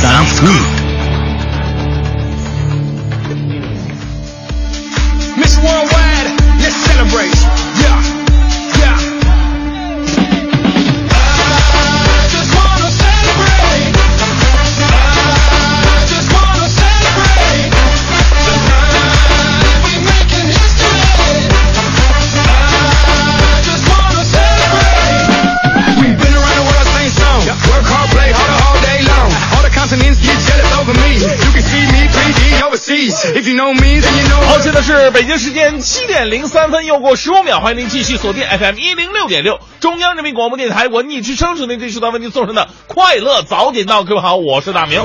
Sounds good。Miss Worldwide, let's celebrate. 好，现在是北京时间七点零三分，又过十五秒，欢迎您继续锁定 FM 一零六点六，中央人民广播电台文艺之声，是您这时段为您送上的快乐早点到。各位好，我是大明。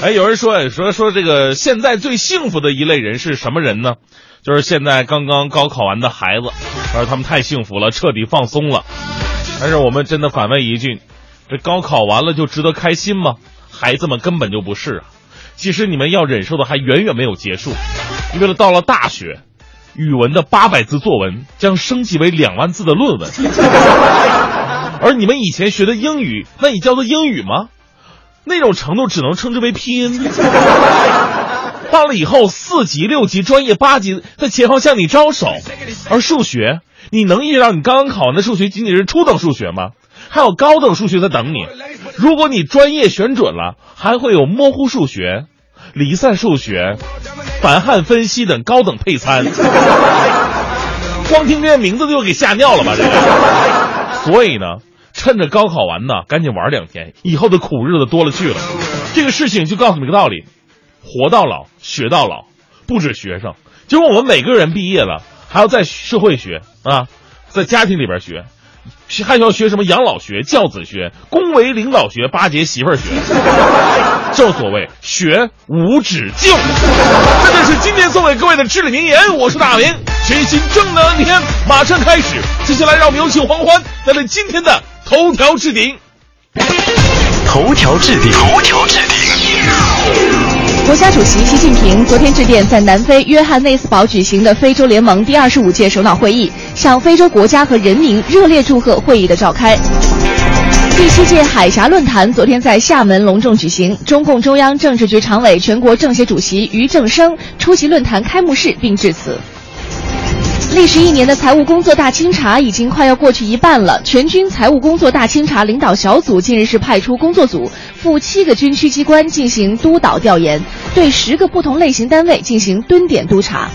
哎，有人说，说说这个现在最幸福的一类人是什么人呢？就是现在刚刚高考完的孩子，他说他们太幸福了，彻底放松了。但是我们真的反问一句，这高考完了就值得开心吗？孩子们根本就不是啊！其实你们要忍受的还远远没有结束，因为到了大学，语文的八百字作文将升级为两万字的论文，而你们以前学的英语，那你叫做英语吗？那种程度只能称之为拼音。到了以后，四级、六级、专业八级在前方向你招手，而数学，你能意识到你刚刚考完的数学仅仅是初等数学吗？还有高等数学在等你。如果你专业选准了，还会有模糊数学、离散数学、反汉分析等高等配餐。光听这些名字就给吓尿了吧？这个。所以呢，趁着高考完呢，赶紧玩两天，以后的苦日子多了去了。这个事情就告诉你个道理：活到老，学到老，不止学生，就是我们每个人毕业了，还要在社会学啊，在家庭里边，学还要学什么养老学、教子学、恭维领导学、巴结媳妇儿学。正所谓学无止境。这就是今天送给各位的至理名言。我是大明，全新正能量马上开始。接下来让我们有请黄欢带来今天的头条置顶。头条置顶，头条置顶。国家主席习近平昨天致电在南非约翰内斯堡举行的非洲联盟第二十五届首脑会议，向非洲国家和人民热烈祝贺会议的召开。第七届海峡论坛昨天在厦门隆重举行，中共中央政治局常委、全国政协主席俞正声出席论坛开幕式并致辞。历时一年的财务工作大清查已经快要过去一半了。全军财务工作大清查领导小组近日是派出工作组赴七个军区机关进行督导调研，对十个不同类型单位进行蹲点督查。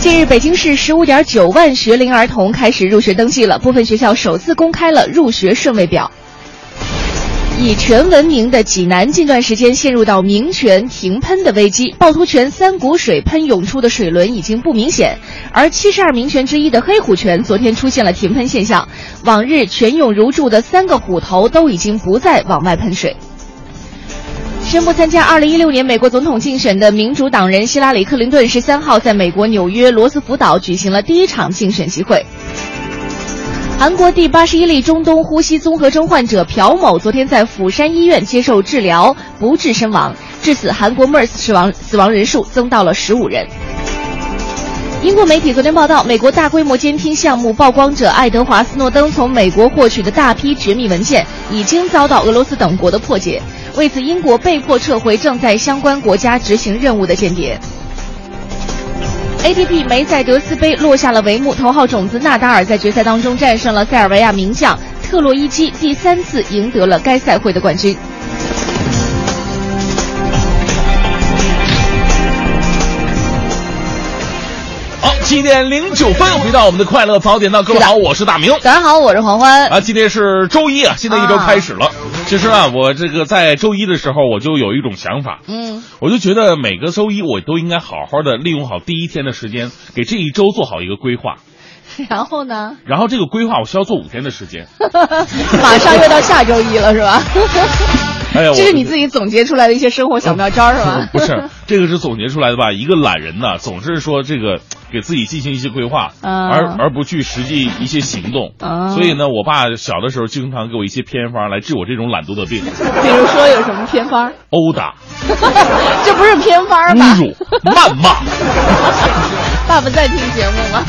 近日，北京市十五点九万学龄儿童开始入学登记了，部分学校首次公开了入学顺位表。以泉闻名的济南近段时间陷入到明泉停喷的危机，趵突泉三股水喷涌出的水轮已经不明显，而七十二名泉之一的黑虎泉昨天出现了停喷现象，往日泉涌如注的三个虎头都已经不再往外喷水。宣布参加二零一六年美国总统竞选的民主党人希拉里·克林顿十三号在美国纽约罗斯福岛举行了第一场竞选集会。韩国第八十一例中东呼吸综合征患者朴某昨天在釜山医院接受治疗，不治身亡，至此韩国 MERS 死亡死亡人数增到了十五人。英国媒体昨天报道，美国大规模监听项目曝光者爱德华·斯诺登从美国获取的大批绝密文件已经遭到俄罗斯等国的破解，为此英国被迫撤回正在相关国家执行任务的间谍。ATP 梅赛德斯杯落下了帷幕，头号种子纳达尔在决赛当中战胜了塞尔维亚名将特洛伊基，第三次赢得了该赛会的冠军。七点零九分，回到我们的快乐早点到，各位好，我是大明。早上好，我是黄欢。啊，今天是周一啊，新的一周开始了。其实啊，我这个在周一的时候，我就有一种想法，嗯，我就觉得每个周一我都应该好好的利用好第一天的时间，给这一周做好一个规划。然后呢？然后这个规划我需要做五天的时间。马上又到下周一了，是吧？哎呀，这是你自己总结出来的一些生活小妙招，是吧？不是，这个是总结出来的吧？一个懒人呢，总是说这个给自己进行一些规划，啊而而不去实际一些行动。啊所以呢，我爸小的时候经常给我一些偏方来治我这种懒惰的病，比如说有什么偏方？殴打、这不是偏方吧？侮辱、谩骂。爸爸在听节目吗？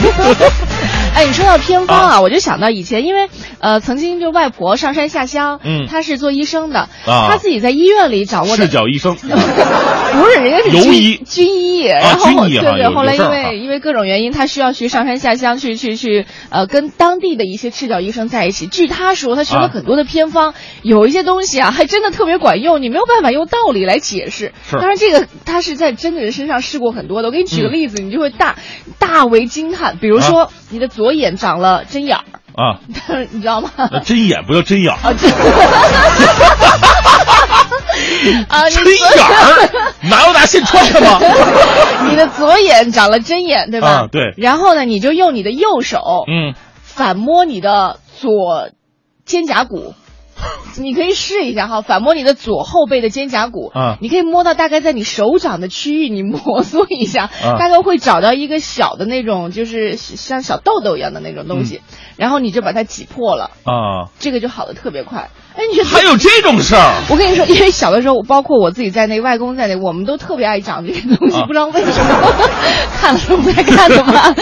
哎，你说到偏方啊，我就想到以前，因为呃，曾经就外婆上山下乡，嗯她是做医生的，啊她自己在医院里掌握的赤脚医生，不是，人家是军医军医，然后对对，后来因为因为各种原因，她需要去上山下乡去去去，呃，跟当地的一些赤脚医生在一起。据她说，她学了啊很多的偏方，有一些东西啊，还真的特别管用，你没有办法用道理来解释。是当然，这个她是在真的人身上试过很多的。我给你举个嗯例子，你就会大大为惊叹。比如说，你的左眼长了针眼儿，啊，你知道吗？那针眼不叫针眼儿，啊，针 眼儿哪有拿线穿的吗？你的左眼长了针眼，对吧？啊对然后呢，你就用你的右手，嗯，反摸你的左肩胛骨。你可以试一下哈，反摸你的左后背的肩胛骨，啊。你可以摸到大概在你手掌的区域，你摩挲一下，啊。大概会找到一个小的那种，就是像小痘痘一样的那种东嗯。西，然后你就把它挤破了，啊，这个就好的特别快。哎，你还有这种事儿？我跟你说，因为小的时候，包括我自己在内，外公在内，我们都特别爱长这些东西，啊不知道为什么，看了都不爱看的吧。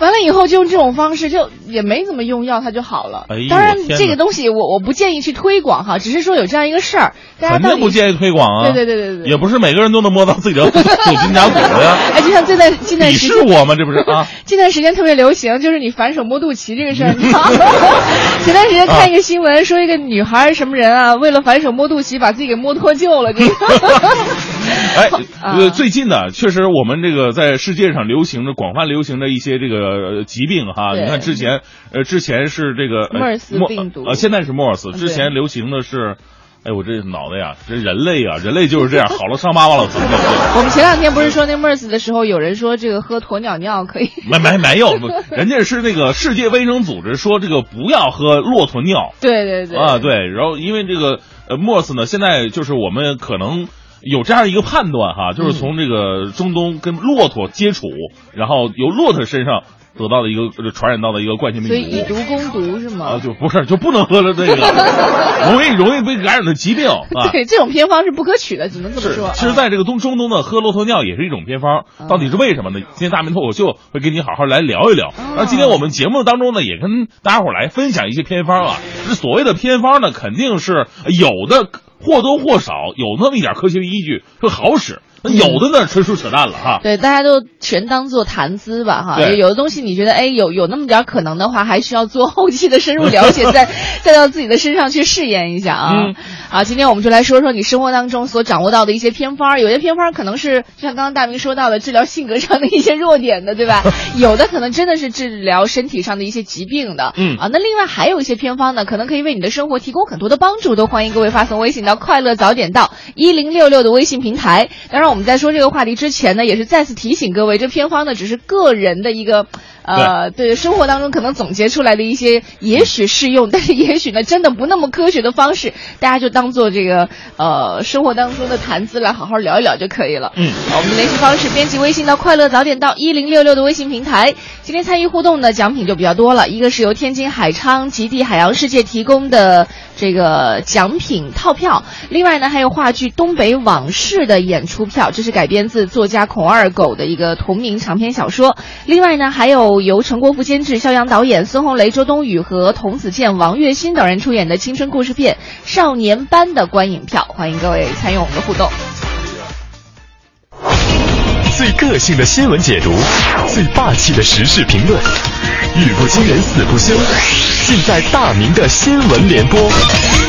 完了以后就用这种方式，就也没怎么用药，它就好了。哎当然这个东西我我不建议去推广哈，只是说有这样一个事儿，大家肯定不建议推广啊！对对对对对也不是每个人都能摸到自己的左肩胛骨的呀。哎，就像现在近段鄙时间。视我吗？这不是啊？近段时间特别流行，就是你反手摸肚脐这个事儿？前段时间看一个新闻，说一个女孩儿什么人啊，为了反手摸肚脐，把自己给摸脱臼了，这个。哎，啊呃，最近呢，确实我们这个在世界上流行的广泛流行的一些这个呃疾病哈，你看之前，呃，之前是这个呃 MERS 莫病毒呃，现在是 MERS，对之前流行的是。哎，我这脑袋呀，这人类啊，人类就是这样，好了伤疤忘了疼。我们前两天不是说那 MERS 的时候，有人说这个喝鸵鸟尿可以，没没没有，人家是那个世界卫生组织说这个不要喝骆驼尿，对对对啊，对，然后因为这个呃，MERS 呢，现在就是我们可能有这样一个判断哈，就是从这个中东跟骆驼接触，然后由骆驼身上得到的一个呃传染到的一个冠心病所以以毒。攻毒是吗？啊，就不是就不能喝了这个 容易容易被感染的疾病啊。对，这种偏方是不可取的，只能这么说。，其实，在这个东中东呢，喝骆驼尿也是一种偏方，啊到底是为什么呢？今天大明脱口秀会跟你好好来聊一聊。啊而今天我们节目当中呢，也跟大家伙来分享一些偏方啊。这所谓的偏方呢，肯定是有的或多或少有那么一点科学依据，会好使；那有的那，纯属扯淡了哈。对，大家都全当做谈资吧，哈。对有的东西你觉得，哎，有有那么点可能的话，还需要做后期的深入了解，再再到自己的身上去试验一下啊。嗯好，今天我们就来说说你生活当中所掌握到的一些偏方儿。有些偏方儿可能是就像刚刚大明说到的，治疗性格上的一些弱点的，对吧？有的可能真的是治疗身体上的一些疾病的。嗯啊，那另外还有一些偏方呢，可能可以为你的生活提供很多的帮助，都欢迎各位发送微信到“快乐早点到”一零六六的微信平台。当然，我我们在说这个话题之前呢，也是再次提醒各位，这偏方呢只是个人的一个。呃，对生活当中可能总结出来的一些，也许适用，但是也许呢，真的不那么科学的方式，大家就当做这个呃生活当中的谈资来好好聊一聊就可以了。嗯，我们的联系方式，编辑微信到“快乐早点到”一零六六的微信平台。今天参与互动的奖品就比较多了，一个是由天津海昌极地海洋世界提供的这个奖品套票，另外呢还有话剧《东北往事》的演出票，这是改编自作家孔二狗的一个同名长篇小说。另外呢还有由陈国富监制、肖阳导演、孙红雷、周冬雨和童子健、王栎鑫等人出演的青春故事片《少年班》的观影票，欢迎各位参与我们的互动。最个性的新闻解读，最霸气的时事评论，语不惊人死不休，尽在大明的新闻联播。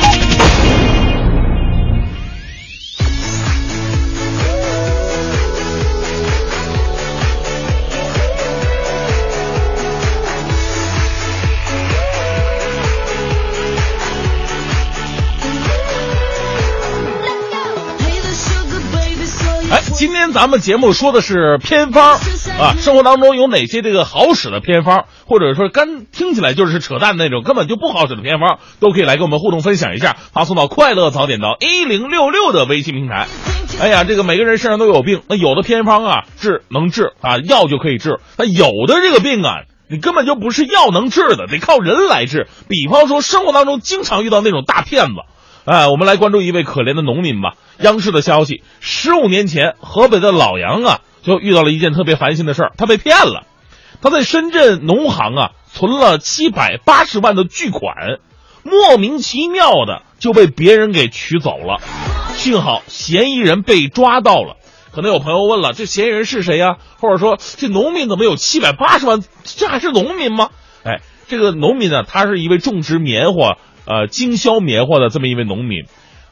咱们节目说的是偏方啊，生活当中有哪些这个好使的偏方，或者说干听起来就是扯淡那种根本就不好使的偏方，都可以来跟我们互动分享一下，发送到快乐早点到一零六六的微信平台。哎呀，这个每个人身上都有病，那有的偏方啊治能治啊，药就可以治，那有的这个病啊。你根本就不是药能治的，得靠人来治。比方说，生活当中经常遇到那种大骗子，哎，我们来关注一位可怜的农民吧。央视的消息：十五年前，河北的老杨啊，就遇到了一件特别烦心的事儿，他被骗了。他在深圳农行啊存了七百八十万的巨款，莫名其妙的就被别人给取走了。幸好嫌疑人被抓到了。可能有朋友问了，这嫌疑人是谁呀？或者说，这农民怎么有七百八十万？这还是农民吗？哎，这个农民呢，他是一位种植棉花、呃经销棉花的这么一位农民。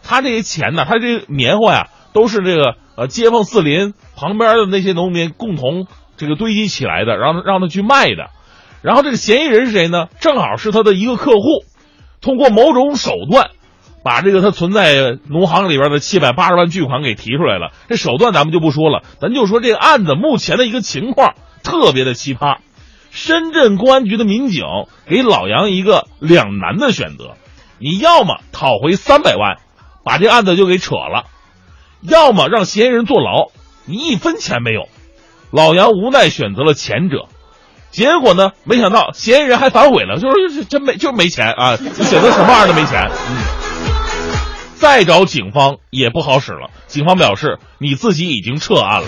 他这些钱呢，他这棉花呀，都是这个呃街坊四邻旁边的那些农民共同这个堆积起来的，让让他去卖的。然后这个嫌疑人是谁呢？正好是他的一个客户，通过某种手段。把这个他存在农行里边的七百八十万巨款给提出来了，这手段咱们就不说了，咱就说这个案子目前的一个情况特别的奇葩。深圳公安局的民警给老杨一个两难的选择，你要么讨回三百万，把这案子就给扯了；要么让嫌疑人坐牢，你一分钱没有。老杨无奈选择了前者，结果呢，没想到嫌疑人还反悔了，就是真没就是没钱啊，选择什么玩意儿都没钱，嗯。再找警方也不好使了。警方表示，你自己已经撤案了。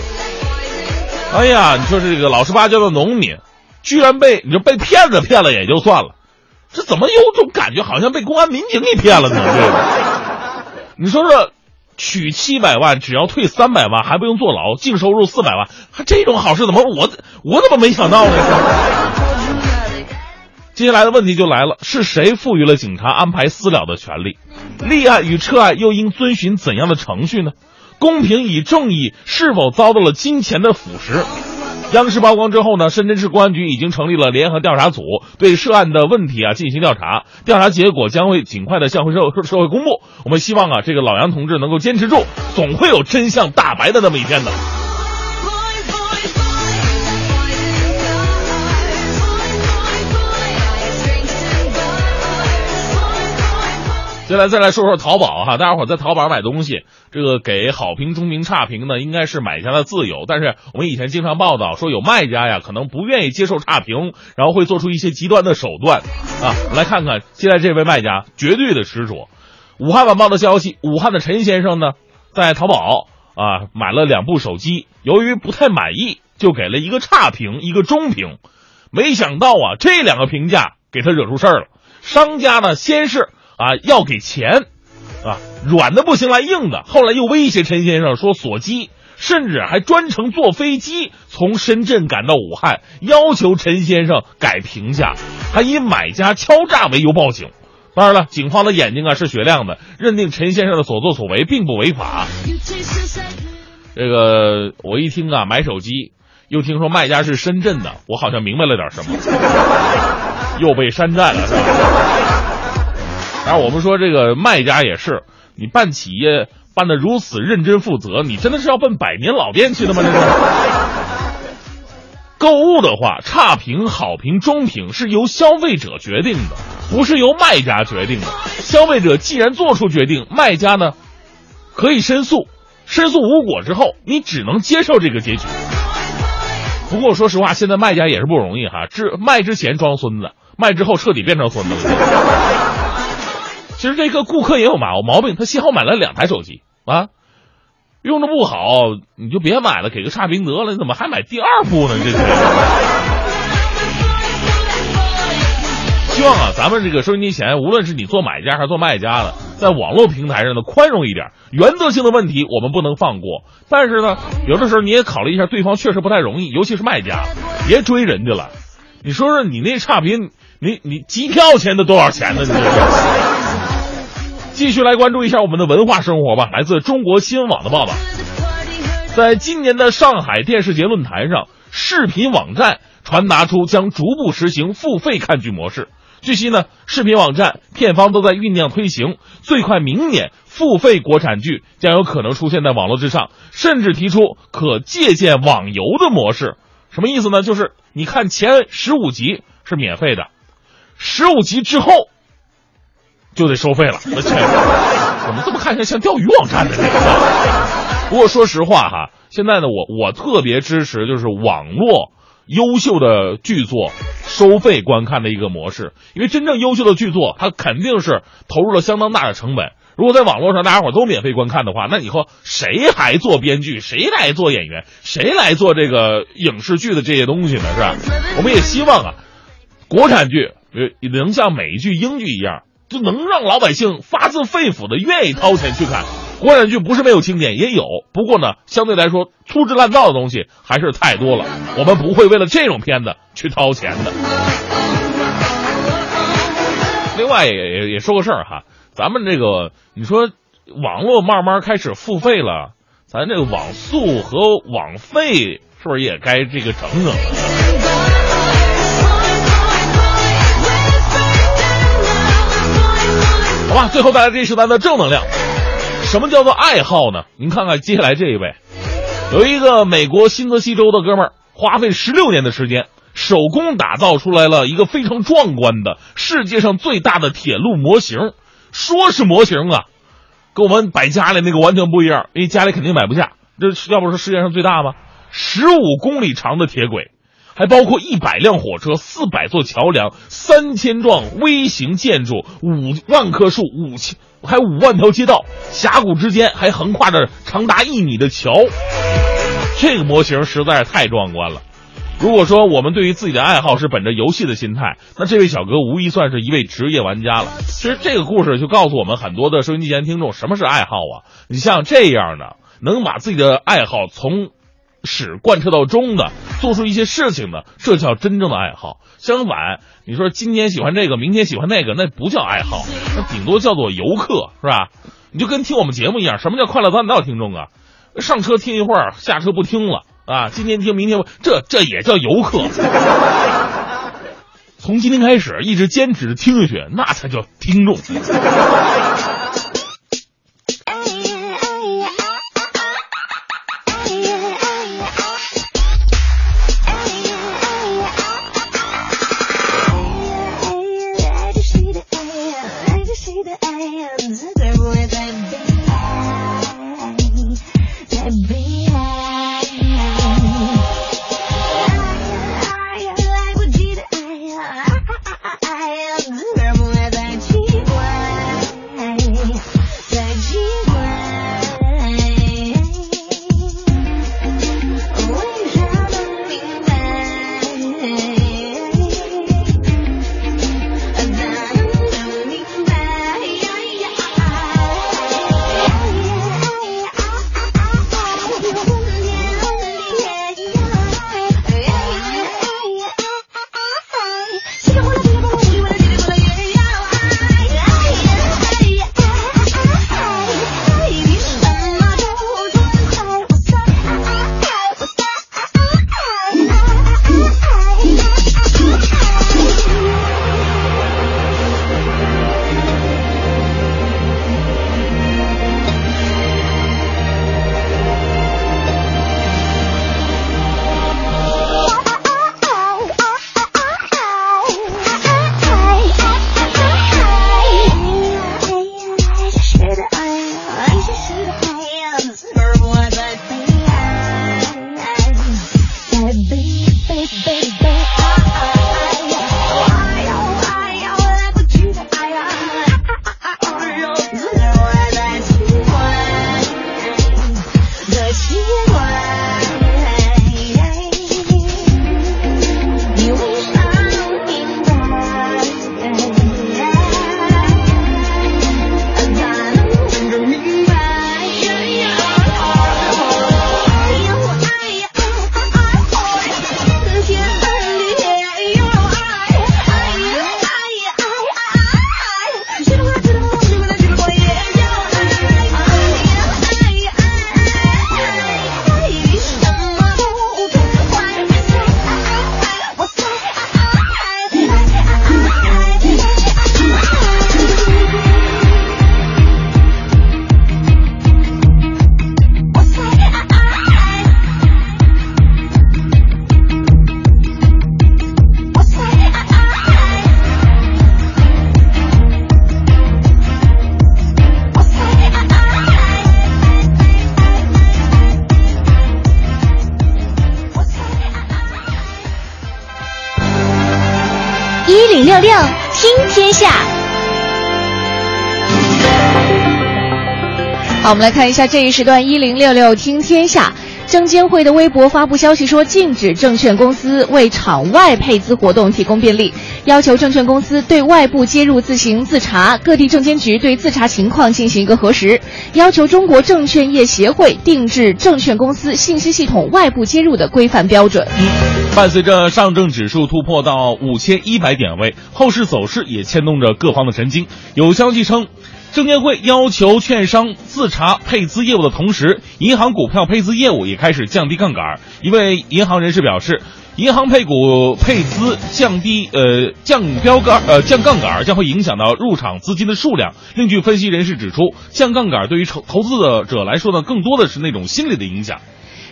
哎呀，你说这个老实巴交的农民，居然被你说被骗子骗了也就算了，这怎么有种感觉好像被公安民警给骗了呢？这个，你说说，取七百万只要退三百万，还不用坐牢，净收入四百万，还这种好事怎么我我怎么没想到呢？接下来的问题就来了：是谁赋予了警察安排私了的权利？立案与撤案又应遵循怎样的程序呢？公平与正义是否遭到了金钱的腐蚀？央视曝光之后呢？深圳市公安局已经成立了联合调查组，对涉案的问题啊进行调查，调查结果将会尽快的向社会社社会公布。我们希望啊，这个老杨同志能够坚持住，总会有真相大白的那么一天的。接下来再来说说淘宝哈，大家伙在淘宝买东西，这个给好评、中评、差评呢，应该是买家的自由。但是我们以前经常报道说，有卖家呀，可能不愿意接受差评，然后会做出一些极端的手段啊。来看看，现在这位卖家绝对的执着。武汉晚报的消息，武汉的陈先生呢，在淘宝啊买了两部手机，由于不太满意，就给了一个差评，一个中评。没想到啊，这两个评价给他惹出事儿了。商家呢，先是。啊，要给钱，啊，软的不行来硬的。后来又威胁陈先生说锁机，甚至还专程坐飞机从深圳赶到武汉，要求陈先生改评价，还以买家敲诈为由报警。当然了，警方的眼睛啊是雪亮的，认定陈先生的所作所为并不违法。这个我一听啊，买手机，又听说卖家是深圳的，我好像明白了点什么，又被山寨了，是吧？然后我们说这个卖家也是，你办企业办的如此认真负责，你真的是要奔百年老店去的吗？这是。购物的话，差评、好评、中评是由消费者决定的，不是由卖家决定的。消费者既然做出决定，卖家呢可以申诉，申诉无果之后，你只能接受这个结局。不过说实话，现在卖家也是不容易哈，之卖之前装孙子，卖之后彻底变成孙子了。其实这个顾客也有毛毛病，他幸好买了两台手机啊，用的不好你就别买了，给个差评得了，你怎么还买第二部呢？这是。希望啊，咱们这个收音机前，无论是你做买家还是做卖家的，在网络平台上呢宽容一点，原则性的问题我们不能放过。但是呢，有的时候你也考虑一下，对方确实不太容易，尤其是卖家，别追人家了。你说说你那差评，你你机票钱都多少钱呢？你。继续来关注一下我们的文化生活吧。来自中国新闻网的报道，在今年的上海电视节论坛上，视频网站传达出将逐步实行付费看剧模式。据悉呢，视频网站、片方都在酝酿推行，最快明年付费国产剧将有可能出现在网络之上，甚至提出可借鉴网游的模式。什么意思呢？就是你看前十五集是免费的，十五集之后就得收费了。我去，怎么这么看起来像钓鱼网站呢？这个。不过说实话哈，现在呢，我我特别支持就是网络优秀的剧作收费观看的一个模式，因为真正优秀的剧作，它肯定是投入了相当大的成本。如果在网络上大家伙都免费观看的话，那以后谁还做编剧？谁来做演员？谁来做这个影视剧的这些东西呢？是吧？我们也希望啊，国产剧呃能像美剧、英剧一样，就能让老百姓发自肺腑的愿意掏钱去看。国产剧不是没有经典，也有，不过呢，相对来说粗制滥造的东西还是太多了。我们不会为了这种片子去掏钱的。另外也也也说个事儿哈，咱们这个你说网络慢慢开始付费了，咱这个网速和网费是不是也该这个整整了？吧，最后带来这是咱的正能量。什么叫做爱好呢？您看看接下来这一位，有一个美国新泽西州的哥们儿，花费十六年的时间，手工打造出来了一个非常壮观的世界上最大的铁路模型。说是模型啊，跟我们摆家里那个完全不一样，因为家里肯定摆不下。这要不是世界上最大吗？十五公里长的铁轨，还包括一百辆火车、四百座桥梁、三千幢微型建筑、五万棵树、五千还五万条街道，峡谷之间还横跨着长达一米的桥。这个模型实在是太壮观了。如果说我们对于自己的爱好是本着游戏的心态，那这位小哥无疑算是一位职业玩家了。其实这个故事就告诉我们很多的收音机前听众，什么是爱好啊？你像这样的，能把自己的爱好从始贯彻到终的做出一些事情的，这叫真正的爱好。相反，你说今天喜欢这个，明天喜欢那个，那不叫爱好，那顶多叫做游客，是吧？你就跟听我们节目一样，什么叫快乐大本道听众啊？上车听一会儿，下车不听了啊！今天听，明天不，这这也叫游客。从今天开始一直坚持听下去，那才叫听众。好，我们来看一下这一时段一零六六听天下。证监会的微博发布消息说，禁止证券公司为场外配资活动提供便利，要求证券公司对外部接入自行自查，各地证监局对自查情况进行一个核实，要求中国证券业协会定制证券公司信息系统外部接入的规范标准。伴随着上证指数突破到五千一百点位，后市走势也牵动着各方的神经。有消息称。证监会要求券商自查配资业务的同时，银行股票配资业务也开始降低杠杆。一位银行人士表示，银行配股配资降低，呃，降标杆，呃，降杠杆将会影响到入场资金的数量。另据分析人士指出，降杠杆对于投投资者来说呢，更多的是那种心理的影响。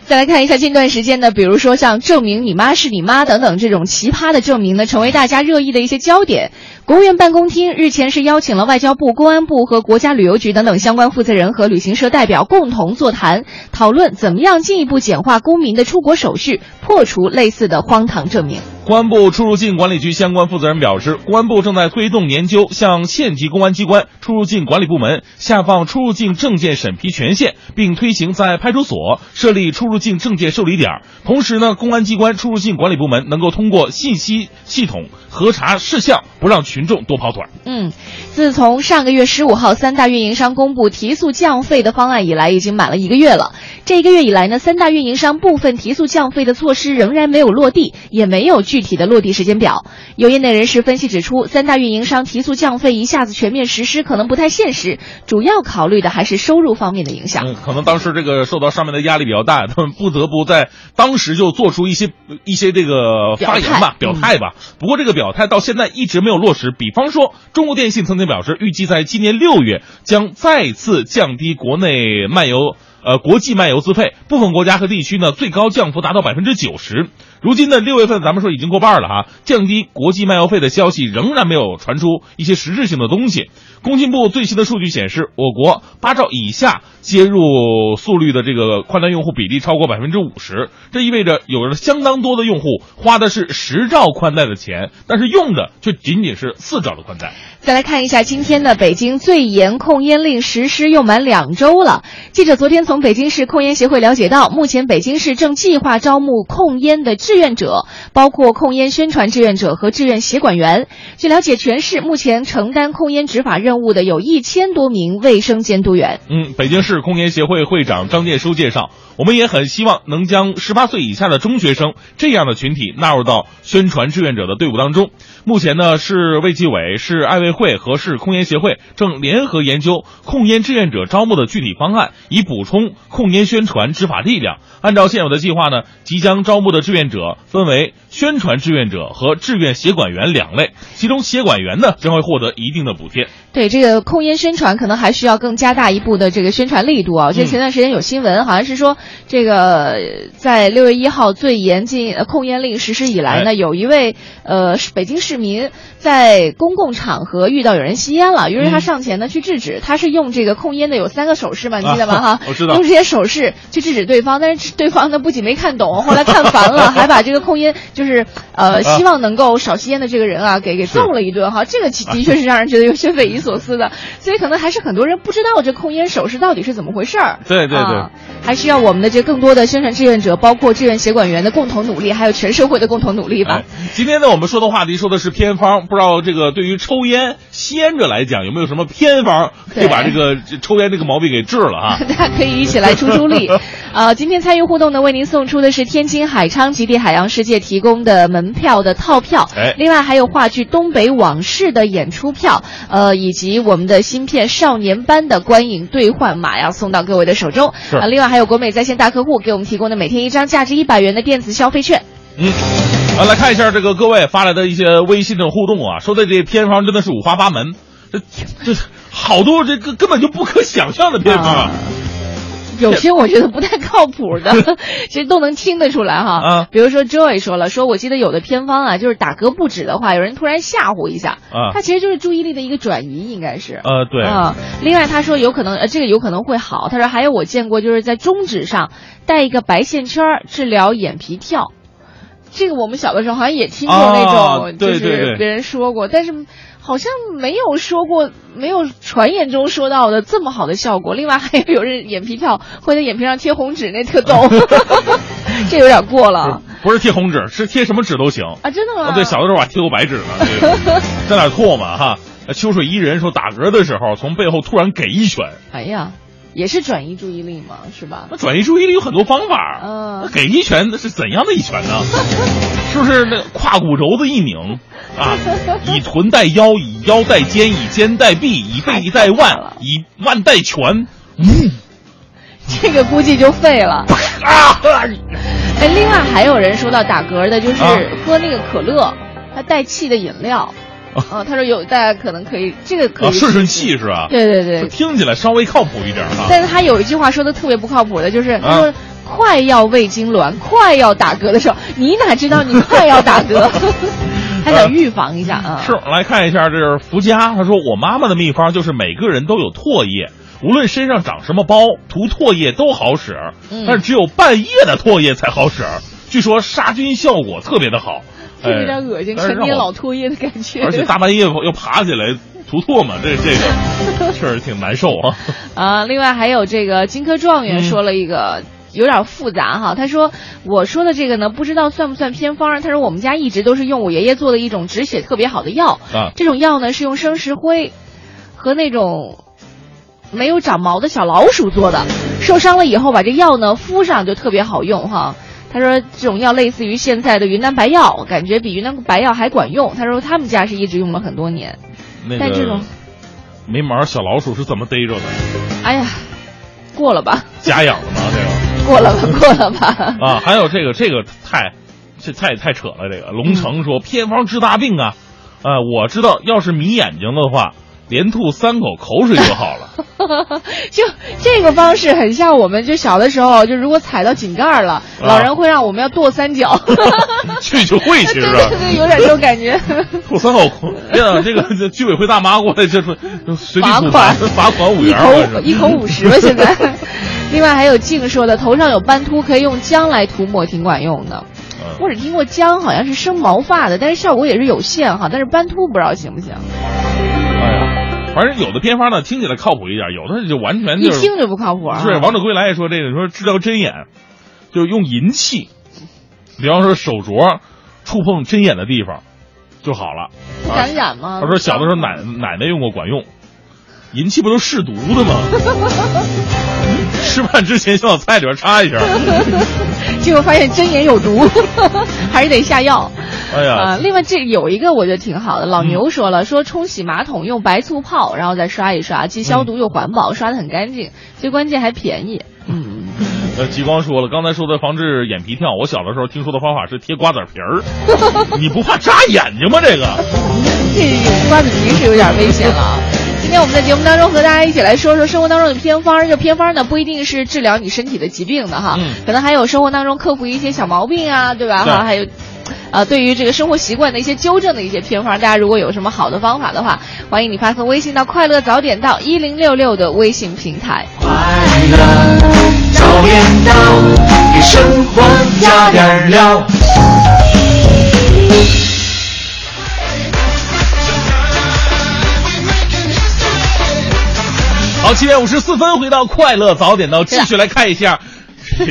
再来看一下近段时间呢，比如说像证明你妈是你妈等等这种奇葩的证明呢，成为大家热议的一些焦点。国务院办公厅日前是邀请了外交部、公安部和国家旅游局等等相关负责人和旅行社代表共同座谈，讨论怎么样进一步简化公民的出国手续，破除类似的荒唐证明。公安部出入境管理局相关负责人表示，公安部正在推动研究，向县级公安机关出入境管理部门下放出入境证件审批权限，并推行在派出所设立出入境证件受理点。同时呢，公安机关出入境管理部门能够通过信息系统核查事项，不让去群众多跑腿。嗯，自从上个月十五号三大运营商公布提速降费的方案以来，已经满了一个月了。这一个月以来呢，三大运营商部分提速降费的措施仍然没有落地，也没有具体的落地时间表。有业内人士分析指出，三大运营商提速降费一下子全面实施可能不太现实，主要考虑的还是收入方面的影响。嗯，可能当时这个受到上面的压力比较大，他们不得不在当时就做出一些一些这个发言吧、表态吧。不过这个表态到现在一直没有落实。比方说，中国电信曾经表示，预计在今年六月将再次降低国内漫游。呃，国际漫游资费，部分国家和地区呢，最高降幅达到百分之九十。如今的六月份，咱们说已经过半了哈，降低国际漫游费的消息仍然没有传出一些实质性的东西。工信部最新的数据显示，我国八兆以下接入速率的这个宽带用户比例超过百分之五十，这意味着有着相当多的用户花的是十兆宽带的钱，但是用的却仅仅是四兆的宽带。再来看一下今天的北京最严控烟令实施又满两周了。记者昨天从北京市控烟协会了解到，目前北京市正计划招募控烟的志愿者，包括控烟宣传志愿者和志愿协管员。据了解，全市目前承担控烟执法任任务的有一千多名卫生监督员。嗯，北京市控烟协会会长张建书介绍，我们也很希望能将十八岁以下的中学生这样的群体纳入到宣传志愿者的队伍当中。目前呢，市卫计委、市爱卫会和市控烟协会正联合研究控烟志愿者招募的具体方案，以补充控烟宣传执法力量。按照现有的计划呢，即将招募的志愿者分为宣传志愿者和志愿协管员两类，其中协管员呢将会获得一定的补贴。对这个控烟宣传，可能还需要更加大一步的这个宣传力度啊！我记得前段时间有新闻，好像是说这个在六月一号最严禁控烟令实施以来呢，有一位呃北京市民在公共场合遇到有人吸烟了，于是他上前呢去制止，他是用这个控烟的有三个手势嘛，你记得吗？哈，我知道，用这些手势去制止对方，但是对方呢不仅没看懂，后来看烦了，还把这个控烟就是呃希望能够少吸烟的这个人啊给给揍了一顿哈，这个的确是让人觉得有些匪夷所思的，所以可能还是很多人不知道这控烟手势到底是怎么回事儿。对对对，还需要我们的这更多的宣传志愿者，包括志愿协管员的共同努力，还有全社会的共同努力吧。今天呢，我们说的话题说的是偏方，不知道这个对于抽烟吸烟者来讲，有没有什么偏方可以把这个抽烟这个毛病给治了啊？大家可以一起来出出力。啊，今天参与互动呢，为您送出的是天津海昌极地海洋世界提供的门票的套票，哎，另外还有话剧《东北往事》的演出票，呃，以及我们的新片《少年班》的观影兑换码要送到各位的手中。啊，另外还有国美在线大客户给我们提供的每天一张价值一百元的电子消费券。嗯，啊，来看一下这个各位发来的一些微信的互动啊，说的这偏方真的是五花八门，这这好多这个根本就不可想象的偏方。啊 有些我觉得不太靠谱的，其实都能听得出来哈。啊，比如说 Joy 说了，说我记得有的偏方啊，就是打嗝不止的话，有人突然吓唬一下，啊，他其实就是注意力的一个转移，应该是。呃，对。啊，另外他说有可能，呃，这个有可能会好。他说还有我见过，就是在中指上带一个白线圈治疗眼皮跳。这个我们小的时候好像也听过那啊种，就是别人说过，但是好像没有说过，没有传言中说到的这么好的效果。另外还有有人眼皮跳 会在眼皮上贴红纸，那特逗，这有点过了不是贴红纸，是贴什么纸都行。啊！真的吗？啊，对，小的时候我还贴过白纸呢，这个沾点唾沫哈。呃秋水伊人说打嗝的时候，从背后突然给一拳，哎呀，也是转移注意力嘛，是吧？那转移注意力有很多方法。嗯那给一拳那是怎样的一拳呢？是不是那胯骨轴子一拧啊？以臀带腰，以腰带肩，以肩带臂，以背带腕，以腕带拳。嗯这个估计就废了。啊！哎，另外还有人说到打嗝的，就是啊喝那个可乐，它带气的饮料。啊，他说有大家可能可以，这个可以啊，顺顺气是吧？对对对，听起来稍微靠谱一点哈。但是他有一句话说的特别不靠谱的，就是他说、啊快要胃痉挛、快要打嗝的时候，你哪知道你快要打嗝？他想预防一下啊。是，来看一下，这是福佳，他说我妈妈的秘方就是每个人都有唾液，无论身上长什么包，涂唾液都好使，嗯但是只有半夜的唾液才好使，据说杀菌效果特别的好。这有点恶心，陈年哎但是让我老唾液的感觉。而且大半夜又爬起来吐唾沫，这这个 确实挺难受啊。啊，另外还有这个金科状元嗯说了一个。有点复杂哈，他说我说的这个呢，不知道算不算偏方。他说我们家一直都是用我爷爷做的一种止血特别好的药，啊这种药呢是用生石灰和那种没有长毛的小老鼠做的，受伤了以后把这药呢敷上就特别好用哈。他说这种药类似于现在的云南白药，感觉比云南白药还管用。他说他们家是一直用了很多年，那但这种没毛小老鼠是怎么逮着的？哎呀，过了吧，家养的吗？这个。过了吧，过了吧。啊，还有这个这个太，这太太扯了。这个龙城说偏方治大病啊，呃，我知道，要是迷眼睛的话，连吐三口口水就好了。就这个方式很像我们就小的时候，就如果踩到井盖了，老人会让我们要跺三脚。去就会去对是吧？对对，有点这种感觉。跺三口口，哎呀，这个这居委会大妈过来就说随地罚款，罚款五一元，口一口五十吧，现在。另外还有静说的，头上有斑秃可以用姜来涂抹，挺管用的。嗯我只听过姜好像是生毛发的，但是效果也是有限哈。但是斑秃不知道行不行，哎呀，反正有的偏方呢听起来靠谱一点，有的就完全就是一听就不靠谱啊。是《王者归来》也说这个，说治疗针眼，就是用银器，比方说手镯触碰针眼的地方就好了。不感染吗？他说小的时候奶奶奶用过管用，银器不都试毒的吗？吃饭之前先往菜里边插一下。结果发现针眼有毒，还是得下药。哎呀，啊，另外这有一个我觉得挺好的，老牛说了，说冲洗马桶用白醋泡，然后再刷一刷，既消毒又环保，刷的很干净，最关键还便宜。嗯，呃，极光说了，刚才说的防治眼皮跳，我小的时候听说的方法是贴瓜子皮儿，你不怕扎眼睛吗？这个。这瓜子皮是有点危险了啊。今天我们在节目当中和大家一起来说说生活当中的偏方。这个偏方呢，不一定是治疗你身体的疾病的哈，嗯可能还有生活当中克服一些小毛病啊，对吧？哈，还有。呃，对于这个生活习惯的一些纠正的一些偏方，大家如果有什么好的方法的话，欢迎你发送微信到“快乐早点到”一零六六的微信平台。快乐早点到，给生活加点料。好，七点五十四分，回到快乐早点到，继续来看一下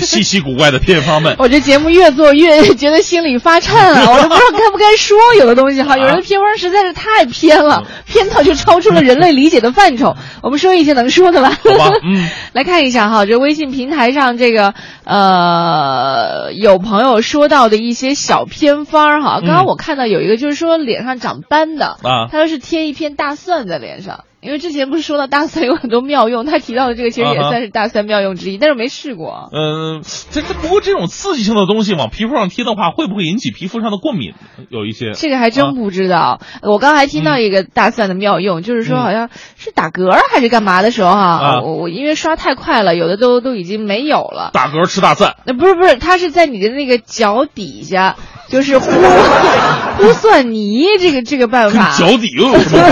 稀奇古怪的偏方们。我这节目越做越觉得心里发颤啊！我都不知道该不该说有的东西哈，有的偏方实在是太偏了，偏到就超出了人类理解的范畴。我们说一些能说的吧。吧嗯，来看一下哈，这微信平台上这个呃有朋友说到的一些小偏方哈。刚刚我看到有一个就是说脸上长斑的啊他说是贴一片大蒜在脸上。因为之前不是说到大蒜有很多妙用，他提到的这个其实也算是大蒜妙用之一，但是没试过。嗯、这这不过这种刺激性的东西往皮肤上贴的话，会不会引起皮肤上的过敏？有一些这个还真不知道。我刚还听到一个大蒜的妙用，就是说嗯好像是打嗝还是干嘛的时候哈，啊我我因为刷太快了，有的都都已经没有了。打嗝吃大蒜，那不是不是，它是在你的那个脚底下，就是呼 呼蒜泥这个这个办法。脚底又有什么？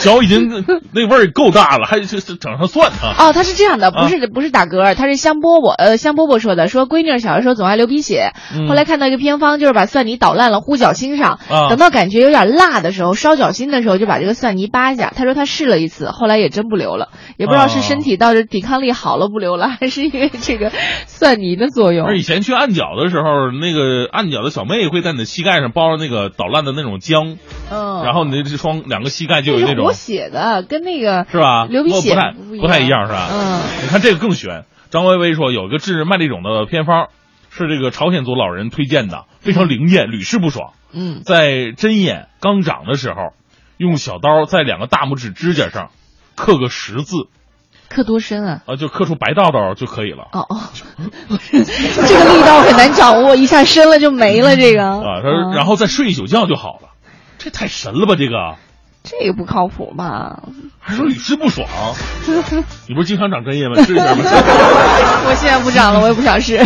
脚已经 那味儿够大了，还是是整上蒜啊？哦，他是这样的，不是、不是打嗝，他是香饽饽，呃，香饽饽说的，说闺女小的时候总爱流鼻血，嗯后来看到一个偏方，就是把蒜泥捣烂了糊脚心上，啊等到感觉有点辣的时候，烧脚心的时候就把这个蒜泥扒下。他说他试了一次，后来也真不流了，也不知道是身体到底抵抗力好了不流了，还是因为这个蒜泥的作用而。以前去按脚的时候，那个按脚的小妹会在你的膝盖上包着那个捣烂的那种浆，嗯，然后你这双两个膝盖就有那种血的，跟那个是吧？流鼻血不太不不太一样是吧？嗯，你看这个更悬。张薇薇说有一个治麦粒肿的偏方，是这个朝鲜族老人推荐的，非常灵验，屡试不爽。嗯，在针眼刚长的时候，用小刀在两个大拇指指甲上刻个十字，刻多深啊？啊，就刻出白道道就可以了。哦哦，这个力道很难掌握，一下深了就没了。这个啊，他说，然后再睡一宿觉就好了，这太神了吧？这个这个不靠谱吧？还说屡试不爽，你不是经常长针眼吗？试一下吗？我现在不长了，我也不想试。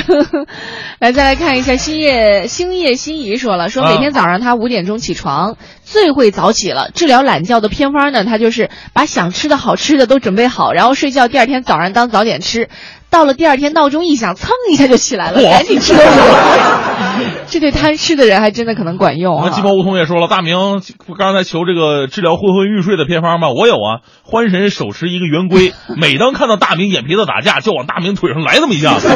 来，再来看一下星夜星夜心仪说了，说啊每天早上他五点钟起床，最会早起了。治疗懒觉的偏方呢，他就是把想吃的好吃的都准备好，然后睡觉，第二天早上当早点吃。到了第二天闹钟一响，噌一下就起来了，赶紧吃东西。这对贪吃的人还真的可能管用啊！那鸡毛梧桐也说了，大明不刚才求这个治疗昏昏欲睡的偏方吗？我有啊，欢神手持一个圆规，每当看到大明眼皮子打架，就往大明腿上来这么一下子。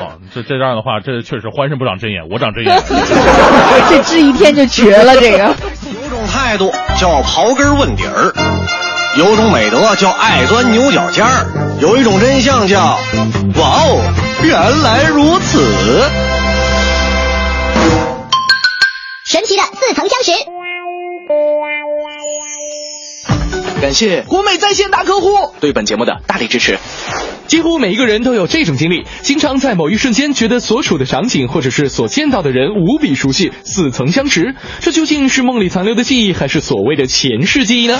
哦，这这样的话，这确实欢神不长针眼，我长针眼。这治一天就绝了，这个。有种态度叫刨根问底儿，有种美德叫爱钻牛角尖儿，有一种真相叫哇哦，原来如此。神奇的似曾相识。感谢国美在线大客户对本节目的大力支持。几乎每一个人都有这种经历，经常在某一瞬间觉得所处的场景或者是所见到的人无比熟悉，似曾相识。这究竟是梦里残留的记忆，还是所谓的前世记忆呢？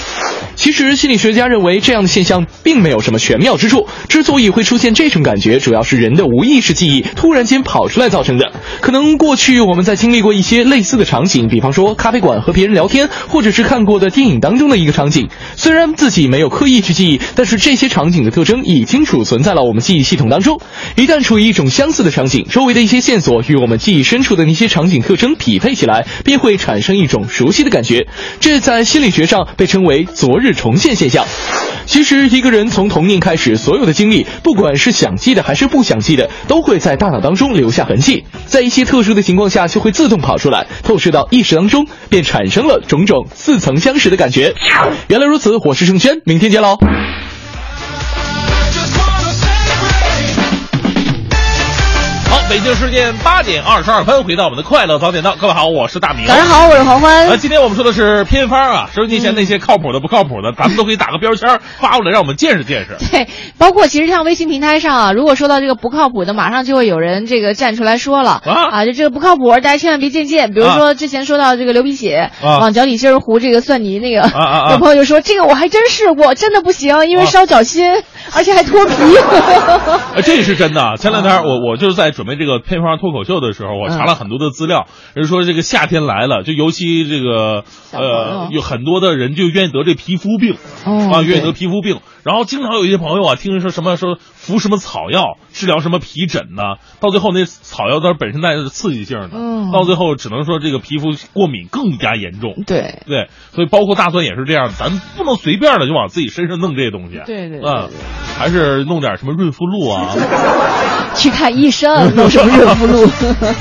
其实心理学家认为这样的现象并没有什么玄妙之处。之所以会出现这种感觉，主要是人的无意识记忆突然间跑出来造成的。可能过去我们在经历过一些类似的场景，比方说咖啡馆和别人聊天，或者是看过的电影当中的一个场景。虽虽然自己没有刻意去记忆，但是这些场景的特征已经储存在了我们记忆系统当中。一旦处于一种相似的场景，周围的一些线索与我们记忆深处的那些场景特征匹配起来，便会产生一种熟悉的感觉。这在心理学上被称为“昨日重现”现象。其实，一个人从童年开始，所有的经历，不管是想记的还是不想记的，都会在大脑当中留下痕迹，在一些特殊的情况下，就会自动跑出来，透视到意识当中，便产生了种种似曾相识的感觉。原来如此，我是盛轩，明天见喽。北京时间八点二十二分，回到我们的快乐早点到，各位好，我是大明。早上好，我是黄欢。呃，今天我们说的是偏方啊，收音机前那些靠谱的、不靠谱的，咱们都可以打个标签发过来，让我们见识见识。对，包括其实像微信平台上啊，如果说到这个不靠谱的，马上就会有人这个站出来说了啊就这个不靠谱，大家千万别见见。比如说之前说到这个流鼻血，啊往脚底心儿糊这个蒜泥那个，啊啊啊有朋友就说这个我还真试过，真的不行，因为啊烧脚心，而且还脱皮。呃，这是真的啊！前两天我我就是在准备这个配方脱口秀的时候，我查了很多的资料，人说这个夏天来了，就尤其这个呃，有很多的人就愿意得这皮肤病哦啊，愿意得皮肤病。然后经常有一些朋友啊，听说什么说服什么草药治疗什么皮疹呢，到最后那草药它本身带着刺激性的，嗯到最后只能说这个皮肤过敏更加严重。对对，所以包括大蒜也是这样，咱不能随便的就往自己身上弄这些东西。对对对嗯，还是弄点什么润肤露啊。去看医生，弄什么润肤露？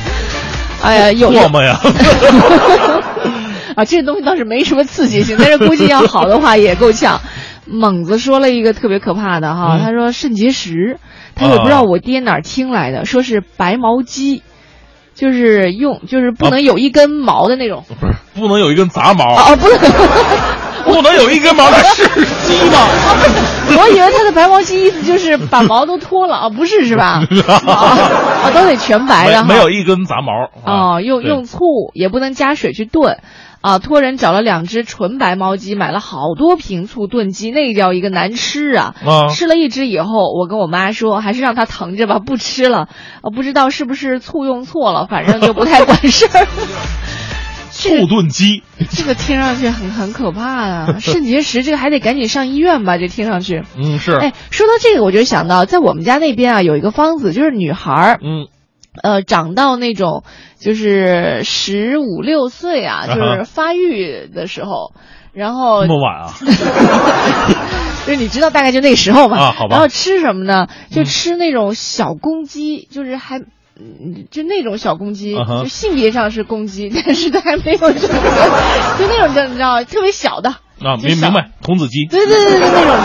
哎呀，有唾沫呀，啊，这东西倒是没什么刺激性，但是估计要好的话也够呛。猛子说了一个特别可怕的哈，嗯他说肾结石，他也不知道我爹哪儿听来的，说是白毛鸡，就是用就是不能有一根毛的那种。不是不能有一根杂毛，哦哦，不能。不能有一根毛，它是鸡吗？我以为他的白毛鸡意思就是把毛都脱了啊，不是是吧？啊 啊，都得全白的。没没有一根杂毛。啊哦，用用醋也不能加水去炖，啊，托人找了两只纯白毛鸡，买了好多瓶醋炖鸡，那叫一个难吃啊！啊吃了一只以后，我跟我妈说，还是让它疼着吧，不吃了。啊，不知道是不是醋用错了，反正就不太管事儿。后盾机，这个听上去很很可怕啊！肾结石这个还得赶紧上医院吧？这听上去，嗯是，哎，说到这个，我就想到在我们家那边啊，有一个方子，就是女孩儿，嗯，呃，长到那种就是十五六岁啊，就是发育的时候，然后那么晚啊？就是你知道大概就那时候嘛。啊好吧然后吃什么呢？就嗯吃那种小公鸡，就是还。嗯，就那种小公鸡就性别上是公鸡，但是它还没有这个，就那种叫你知道，特别小的，啊，明明白，童子鸡，对对对对，那种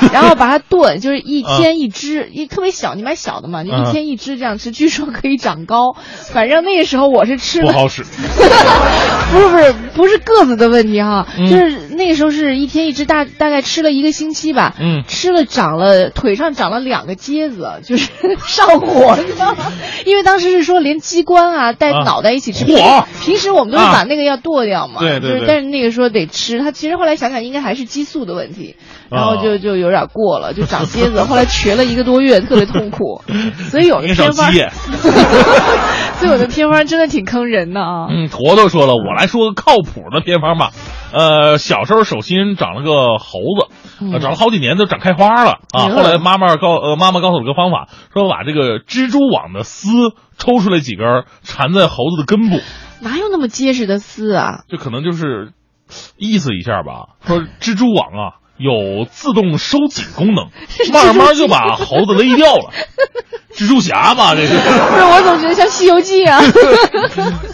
鸡，然后把它炖，就是一天一只，一特别小，你买小的嘛，就啊一天一只这样吃，据说可以长高。反正那个时候我是吃了，不好使，不是不是不是个子的问题哈，嗯就是那个时候是一天一只，大大概吃了一个星期吧，嗯吃了长了腿上长了两个疖子，就是 上火，你知道吗？因为当时是说连鸡冠啊带啊脑袋一起吃，嚯平时我们都是啊把那个要剁掉嘛，对对对就是但是那个说得吃，他其实后来想想应该还是激素的问题，然后就哦就有点过了，就长疖子，后来瘸了一个多月，特别痛苦，所以有的偏方。所以有的偏方真的挺坑人的啊。嗯，坨坨说了，我来说个靠谱的偏方吧。呃，小时候手心长了个猴子，长了好几年都长开花了啊。后来妈妈告呃妈妈告诉我个方法，说把这个蜘蛛网的丝抽出来几根儿，缠在猴子的根部，哪有那么结实的丝啊？这可能就是意思一下吧。说蜘蛛网啊有自动收紧功能，慢慢就把猴子勒掉了。蜘蛛侠吧，这是。不是，我总觉得像《西游记》啊。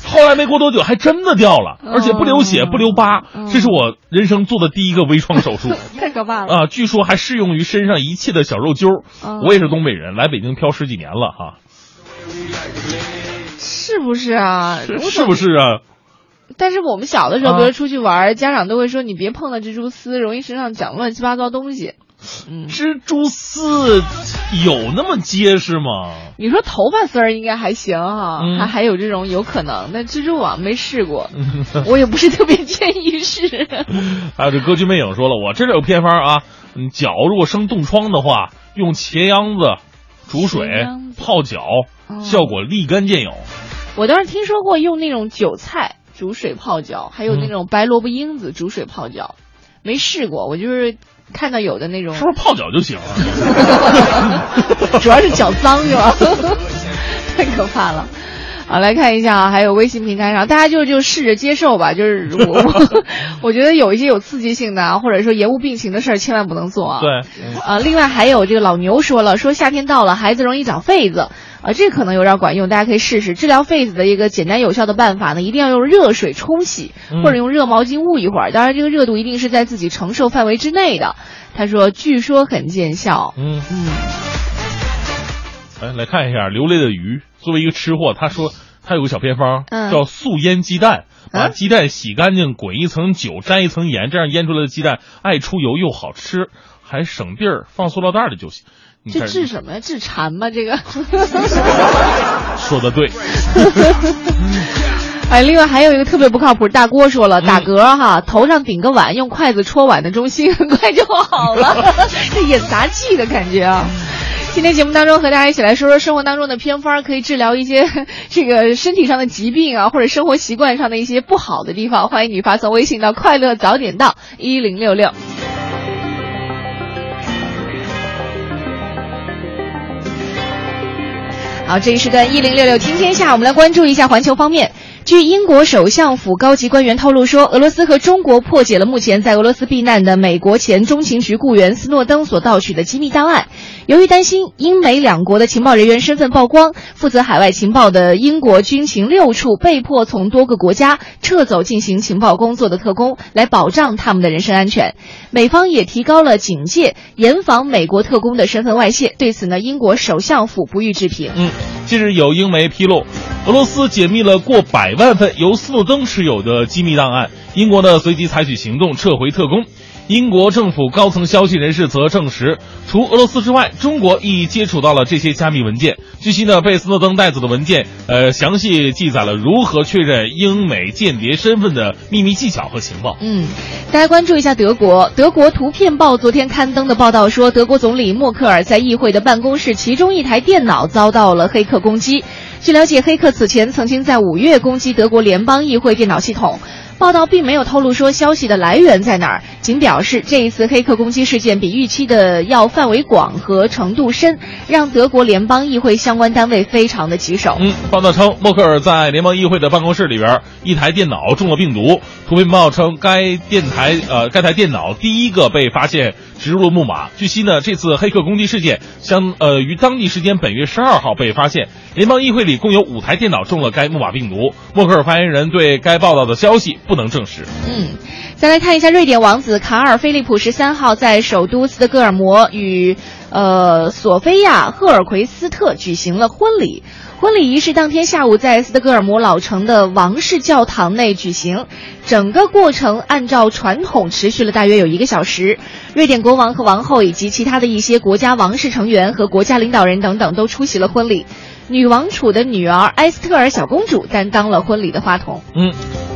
后来没过多久，还真的掉了，而且不流血不留疤，这是我人生做的第一个微创手术太可怕了。啊！据说还适用于身上一切的小肉揪我也是东北人，来北京漂十几年了哈，是不是啊？是不？是啊？但是我们小的时候，啊比如出去玩，家长都会说你别碰到蜘蛛丝，容易身上长乱七八糟东西。嗯，蜘蛛丝有那么结实吗？你说头发丝儿应该还行哈，嗯还还有这种有可能。那蜘蛛网没试过，我也不是特别建议试。还 有这歌剧魅影说了，我这里有偏方啊，嗯，脚如果生冻疮的话，用茄秧子煮水秧子泡脚，哦效果立竿见影。我倒是听说过用那种韭菜煮水泡脚，还有那嗯种白萝卜缨子煮水泡脚，没试过。我就是看到有的那种是不是泡脚就行了？主要是脚脏是吧？太可怕了。好，来看一下啊，还有微信平台上，大家就就试着接受吧。就是我我 我觉得有一些有刺激性的啊，或者说延误病情的事儿，千万不能做啊。对，呃，另外还有这个老牛说了，说夏天到了，孩子容易长痱子，啊，这可能有点管用，大家可以试试治疗痱子的一个简单有效的办法呢，一定要用热水冲洗，嗯或者用热毛巾捂一会儿，当然这个热度一定是在自己承受范围之内的。他说，据说很见效。嗯。嗯，来来看一下流泪的鱼，作为一个吃货，他说他有个小偏方，嗯叫素腌鸡蛋，把嗯鸡蛋洗干净，滚一层酒，沾一层盐，这样腌出来的鸡蛋爱出油又好吃，还省地儿，放塑料袋里就行。你这治什么呀？治馋吗？这个。说的对，哎，另外还有一个特别不靠谱，大郭说了，打嗝哈，头上顶个碗，用筷子戳碗的中心，很快就好了，这演杂技的感觉啊。今天节目当中和大家一起来说说生活当中的偏方，可以治疗一些 这个身体上的疾病啊，或者生活习惯上的一些不好的地方。欢迎你发送微信到“快乐早点到一零六六”。好，这一时段一零六六听天下，我们来关注一下环球方面。据英国首相府高级官员透露说，俄罗斯和中国破解了目前在俄罗斯避难的美国前中情局雇员斯诺登所盗取的机密档案。由于担心英美两国的情报人员身份曝光，负责海外情报的英国军情六处被迫从多个国家撤走进行情报工作的特工，来保障他们的人身安全。美方也提高了警戒，严防美国特工的身份外泄。对此呢，英国首相府不予置评。嗯，近日有英媒披露，俄罗斯解密了过百万份由斯诺登持有的机密档案，英国呢随即采取行动撤回特工。英国政府高层消息人士则证实，除俄罗斯之外，中国亦接触到了这些加密文件。据悉呢，被斯诺登带走的文件，呃，详细记载了如何确认英美间谍身份的秘密技巧和情报。嗯，大家关注一下德国。德国图片报昨天刊登的报道说，德国总理默克尔在议会的办公室其中一台电脑遭到了黑客攻击。据了解，黑客此前曾经在五月攻击德国联邦议会电脑系统。报道并没有透露说消息的来源在哪儿，仅表示这一次黑客攻击事件比预期的要范围广和程度深，让德国联邦议会相关单位非常的棘手。嗯，报道称默克尔在联邦议会的办公室里边，一台电脑中了病毒。图片报称该电台呃该台电脑第一个被发现植入了木马。据悉呢，这次黑客攻击事件相呃于当地时间本月十二号被发现，联邦议会里共有五台电脑中了该木马病毒。默克尔发言人对该报道的消息。不能证实。嗯，再来看一下瑞典王子卡尔·菲利普十三号在首都斯德哥尔摩与呃索菲亚·赫尔奎斯特举行了婚礼。婚礼仪式当天下午在斯德哥尔摩老城的王室教堂内举行，整个过程按照传统持续了大约有一个小时。瑞典国王和王后以及其他的一些国家王室成员和国家领导人等等都出席了婚礼。女王储的女儿埃斯特尔小公主担当了婚礼的花童。嗯。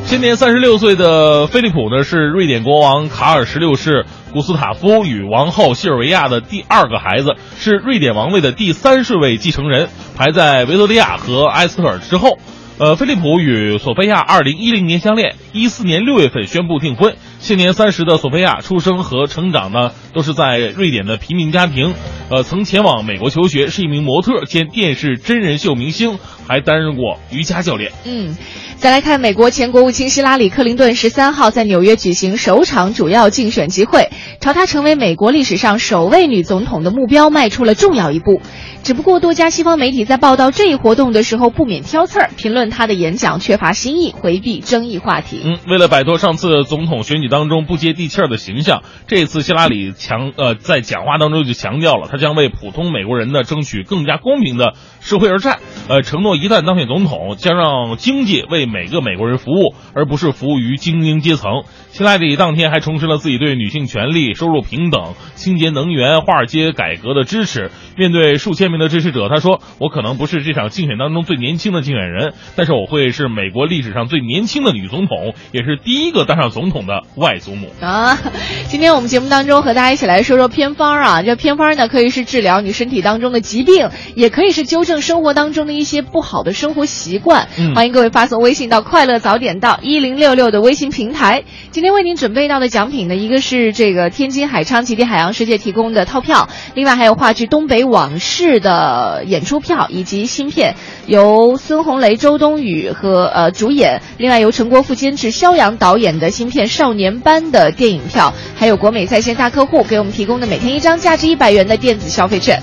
今年三十六岁的菲利普呢，是瑞典国王卡尔十六世古斯塔夫与王后西尔维亚的第二个孩子，是瑞典王位的第三顺位继承人，排在维多利亚和埃斯特尔之后。呃，菲利普与索菲亚二零一零年相恋，一四年六月份宣布订婚。现年三十的索菲亚出生和成长呢，都是在瑞典的平民家庭。呃，曾前往美国求学，是一名模特兼电视真人秀明星，还担任过瑜伽教练。嗯。再来看，美国前国务卿希拉里·克林顿十三号在纽约举行首场主要竞选集会，朝她成为美国历史上首位女总统的目标迈出了重要一步。只不过，多家西方媒体在报道这一活动的时候不免挑刺儿，评论她的演讲缺乏新意，回避争议话题。嗯，为了摆脱上次总统选举当中不接地气儿的形象，这次希拉里强呃在讲话当中就强调了，她将为普通美国人呢争取更加公平的社会而战。呃，承诺一旦当选总统，将让经济为每个美国人服务，而不是服务于精英阶层。希拉里当天还重申了自己对女性权利、收入平等、清洁能源、华尔街改革的支持。面对数千名的支持者，他说：“我可能不是这场竞选当中最年轻的竞选人，但是我会是美国历史上最年轻的女总统，也是第一个当上总统的外祖母。”啊，今天我们节目当中和大家一起来说说偏方啊。这偏方呢，可以是治疗你身体当中的疾病，也可以是纠正生活当中的一些不好的生活习惯。欢迎各位发送微信到“快乐早点到一零六六”的微信平台。今天为您准备到的奖品呢，一个是这个天津海昌极地海洋世界提供的套票，另外还有话剧《东北往事》的演出票，以及芯片由孙红雷、周冬雨和呃主演，另外由陈国富监制、肖阳导演的芯片少年班的电影票，还有国美在线大客户给我们提供的每天一张价值一百元的电子消费券。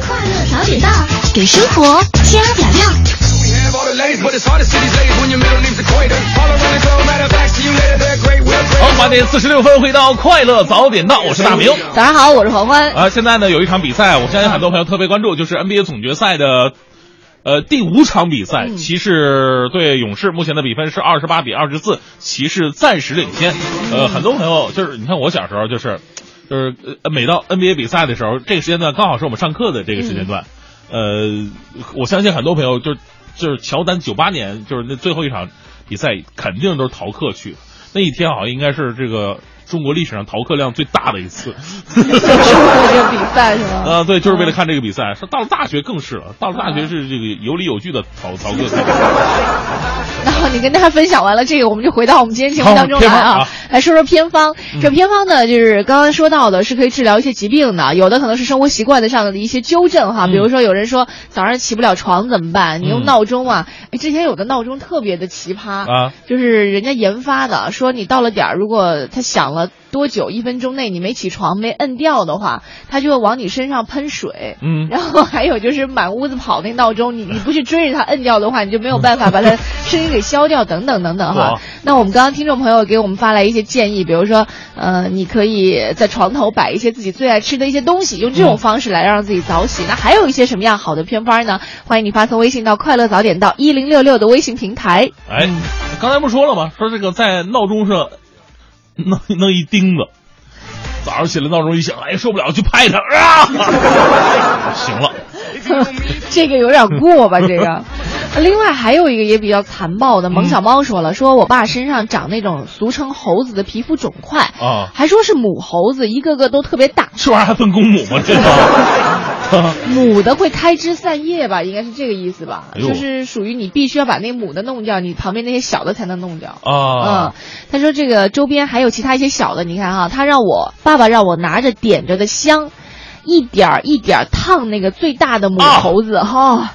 快乐早点到，给生活加点料。好，八点四十六分，回到快乐早点到，我是大明。早上好，我是黄欢。啊，现在呢有一场比赛，我相信很多朋友特别关注，就是 NBA 总决赛的，呃，第五场比赛，骑士对勇士，目前的比分是二十八比二十四，骑士暂时领先。呃，很多朋友就是，你看我小时候就是，就是每到 NBA 比赛的时候，这个时间段刚好是我们上课的这个时间段。呃，我相信很多朋友就。就是乔丹九八年，就是那最后一场比赛，肯定都是逃课去。那一天好像应该是这个中国历史上逃课量最大的一次。这个比赛是吗？啊，对，就是为了看这个比赛。说到了大学更是了，到了大学是这个有理有据的逃逃课。然后你跟大家分享完了这个，我们就回到我们今天节目当中来啊，来说说偏方。这偏方呢，就是刚刚说到的，是可以治疗一些疾病的，有的可能是生活习惯的上的一些纠正哈。比如说有人说早上起不了床怎么办？你用闹钟啊？哎，之前有的闹钟特别的奇葩啊，就是人家研发的，说你到了点儿，如果它响了。多久？一分钟内你没起床没摁掉的话，它就会往你身上喷水。嗯，然后还有就是满屋子跑那闹钟，你你不去追着它摁掉的话，你就没有办法把它声音给消掉，等等等等哈。那我们刚刚听众朋友给我们发来一些建议，比如说，呃，你可以在床头摆一些自己最爱吃的一些东西，用这种方式来让自己早起。那还有一些什么样好的偏方呢？欢迎你发送微信到快乐早点到一零六六的微信平台。哎，刚才不说了吗？说这个在闹钟上。弄弄一钉子，早上起来闹钟一响，哎受不了去拍他啊！行了，这个有点过吧？这个，另外还有一个也比较残暴的，萌小猫说了，说我爸身上长那种俗称猴子的皮肤肿块啊，还说是母猴子，一个个都特别大。这玩意儿还分公母吗？这个 母的会开枝散叶吧，应该是这个意思吧？哎呦就是属于你必须要把那母的弄掉，你旁边那些小的才能弄掉。啊嗯，他说这个周边还有其他一些小的，你看哈，他让我爸爸让我拿着点着的香，一点儿一点儿烫那个最大的母猴子哈、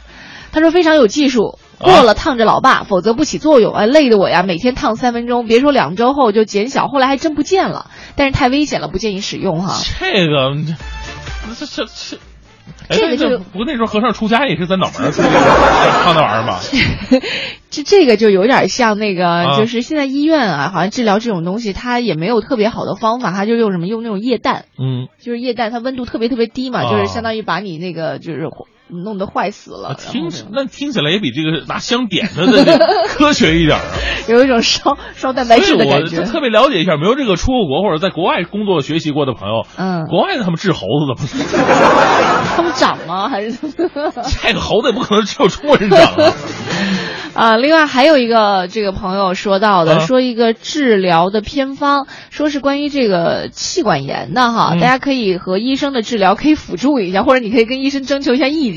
他说非常有技术。过了烫着老爸，否则不起作用。哎，累得我呀，每天烫三分钟，别说两周后就减小，后来还真不见了。但是太危险了，不建议使用哈。这个这这这。哎这个就不过那时候和尚出家也是在脑门儿烫那玩意儿吧？这这个就有点像那个，啊就是现在医院啊，好像治疗这种东西，它也没有特别好的方法，它就用什么用那种液氮，嗯，就是液氮，它温度特别特别低嘛，啊就是相当于把你那个就是弄得坏死了，听那听起来也比这个拿香点的这个 科学一点啊。有一种烧烧蛋白质的感觉我。特别了解一下，没有这个出过国或者在国外工作学习过的朋友，嗯，国外他们治猴子怎么？他们长吗？还是这个猴子也不可能只有中国人长啊。啊，另外还有一个这个朋友说到的，啊说一个治疗的偏方，说是关于这个气管炎的哈，嗯大家可以和医生的治疗可以辅助一下，或者你可以跟医生征求一下意见。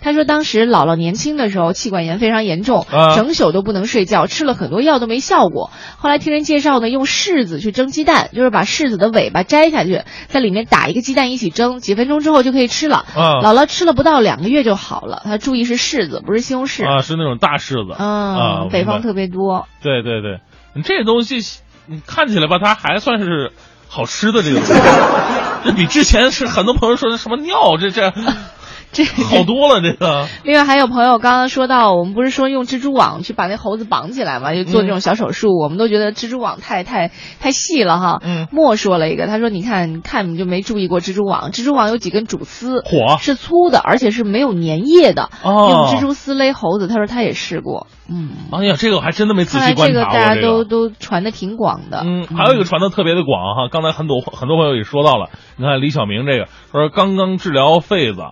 他说当时姥姥年轻的时候气管炎非常严重，啊整宿都不能睡觉，吃了很多药都没效果。后来听人介绍呢，用柿子去蒸鸡蛋，就是把柿子的尾巴摘下去，在里面打一个鸡蛋一起蒸，几分钟之后就可以吃了。啊姥姥吃了不到两个月就好了，他注意是柿子，不是西红柿。啊，是那种大柿子。嗯，啊，北方特别多。对对对，你这东西你看起来吧，它还算是好吃的这个 这比之前是很多朋友说的什么尿，这这 这 好多了这个。另外还有朋友刚刚说到，我们不是说用蜘蛛网去把那猴子绑起来嘛，就做这种小手术，我们都觉得蜘蛛网太太太细了哈。嗯莫说了一个，他说你看看你就没注意过蜘蛛网，蜘蛛网有几根主丝，火是粗的，而且是没有粘液的。哦用蜘蛛丝勒猴子，他说他也试过。嗯，哎呀，这个我还真的没仔细观察过个大家这个。都都传的挺广的。嗯，还有一个传的特别的广哈，刚才很多很多朋友也说到了，你看李晓明这个说刚刚治疗痱子，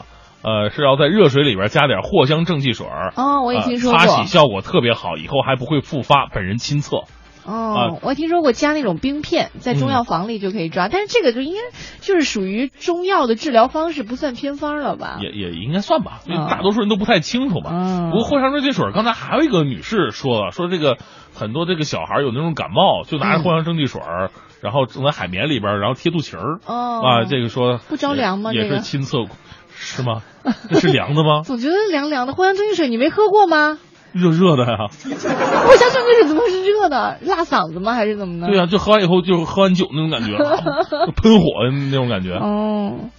呃，是要在热水里边加点藿香正气水儿。哦我也听说过。呃擦洗效果特别好，以后还不会复发，本人亲测。哦，我听说过加那种冰片，在中药房里就可以抓，但是这个就应该就是属于中药的治疗方式，不算偏方了吧？也也应该算吧，因为嗯大多数人都不太清楚嘛。嗯。不过藿香正气水，刚才还有一个女士说了，说这个很多这个小孩有那种感冒，就拿着嗯藿香正气水，然后正在海绵里边，然后贴肚脐儿。哦。啊，这个说不着凉吗也是亲测，是吗？那是凉的吗？总觉得凉凉的。藿香正气水你没喝过吗？热热的呀。藿香正气水怎么会是热的？辣嗓子吗？还是怎么的？对呀、就喝完以后就喝完酒那种感觉，喷火的那种感觉。哦，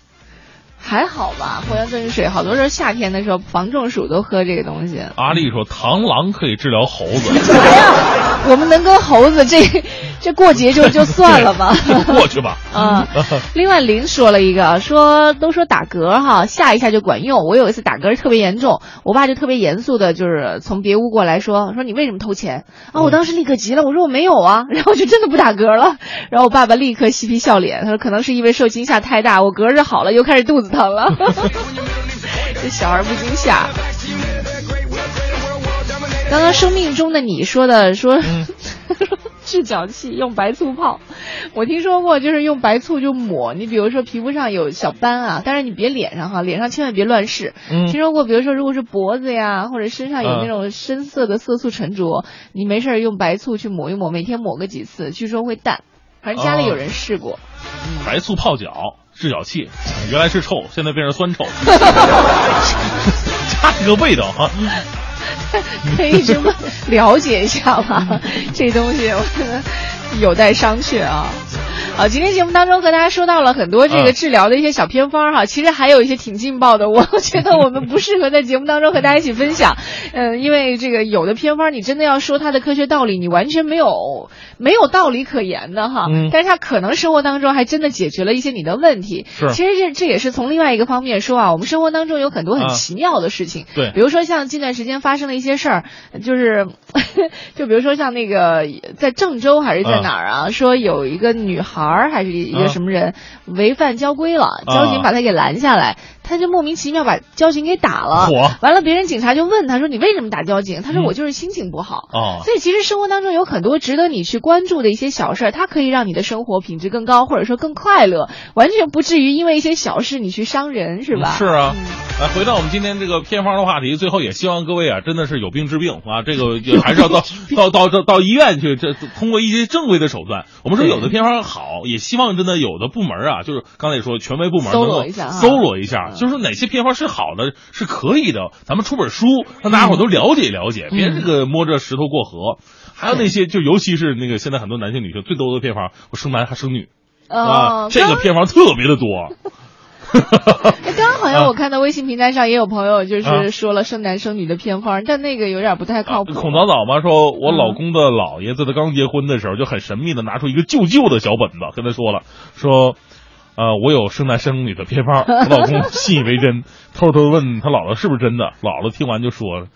还好吧。藿香正气水好多时候夏天的时候防中暑都喝这个东西。阿丽说螳螂可以治疗猴子，哎呀，我们能跟猴子这这过节就就算了吧。过去吧。嗯，另外林说了一个，说都说打嗝哈，吓一下就管用。我有一次打嗝特别严重，我爸就特别严肃的，就是从别屋过来说，说你为什么偷钱啊？我当时立刻急了，我说我没有啊，然后就真的不打嗝了。然后我爸爸立刻嬉皮笑脸，他说可能是因为受惊吓太大，我嗝是好了，又开始肚子疼了。这小孩不惊吓。刚刚生命中的你说的说。治脚气用白醋泡，我听说过，就是用白醋就抹。你比如说皮肤上有小斑啊，但是你别脸上哈，脸上千万别乱试。嗯听说过，比如说如果是脖子呀，或者身上有嗯那种深色的色素沉着，你没事用白醋去抹一抹，每天抹个几次，据说会淡。反正家里有人试过。白醋泡脚治脚气，原来是臭，现在变成酸臭，加一个味道哈。可以这么了解一下吗？这东西我觉得有待商榷啊。好，今天节目当中和大家说到了很多这个嗯治疗的一些小偏方哈，其实还有一些挺劲爆的，我觉得我们不适合在节目当中和大家一起分享。嗯，因为这个有的偏方你真的要说它的科学道理，你完全没有没有道理可言的哈。嗯。但是他可能生活当中还真的解决了一些你的问题。是。其实这这也是从另外一个方面说啊，我们生活当中有很多很啊奇妙的事情。对。比如说像近段时间发生的一些事儿，就是 就比如说像那个在郑州还是在哪儿啊，说有一个女孩儿还是一个啊什么人违反交规了，啊。交警把她给拦下来，他就莫名其妙把交警给打了。嚯完了，别人警察就问他说：“你为什么打交警？”他说：“嗯我就是心情不好。哦所以其实生活当中有很多值得你去关注的一些小事儿，它可以让你的生活品质更高，或者说更快乐，完全不至于因为一些小事你去伤人，是吧？是啊，来回到我们今天这个偏方的话题，最后也希望各位啊，真的是有病治病啊，这个也还是要到 到到到到医院去，这通过一些正规的手段。我们说有的偏方好，也希望真的有的部门啊，就是刚才也说权威部门搜能够罗一下啊搜罗一下，就是哪些偏方是好的，是可以的，咱们出本书让大家伙都了解了解，别这个摸着石头过河。还有那些，就尤其是那个现在很多男性女性最多的偏方，我生男还生女啊哦，，这个偏方特别的多。哎，刚刚好像我看到微信平台上也有朋友就啊是说了生男生女的偏方，但那个有点不太靠谱。孔早早嘛说，我老公的姥爷在他刚结婚的时候就很神秘的拿出一个旧旧的小本子，跟他说了，说，呃，我有圣诞生女的偏方。我老公信以为真，偷偷问他姥姥是不是真的。姥姥听完就说了，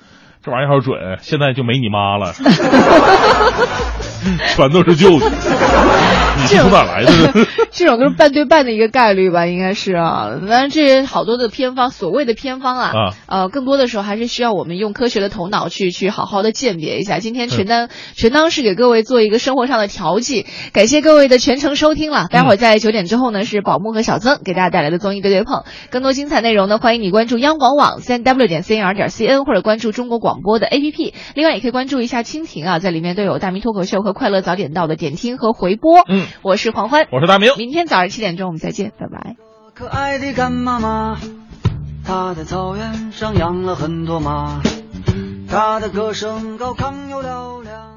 这玩意儿好准，现在就没你妈了，全都是旧的。你是从哪来的呢？这种都是 半对半的一个概率吧，应该是啊。当然，这些好多的偏方，所谓的偏方啊，啊呃，更多的时候还是需要我们用科学的头脑去去好好的鉴别一下。今天嗯全当、全当是给各位做一个生活上的调剂，感谢各位的全程收听了。待嗯会儿在九点之后呢，是宝木和小曾给大家带来的综艺对对碰。更多精彩内容呢，欢迎你关注央广网三 w 点 cnr 点 cn 或者关注中国广播的 APP。另外，也可以关注一下蜻蜓啊，在里面都有大明脱口秀和快乐早点到的点听和回播。嗯，我是黄欢，我是大明。明天早上七点钟我们再见，拜拜。可爱的干妈妈，她在草原上养了很多马，她的歌声高亢又嘹亮。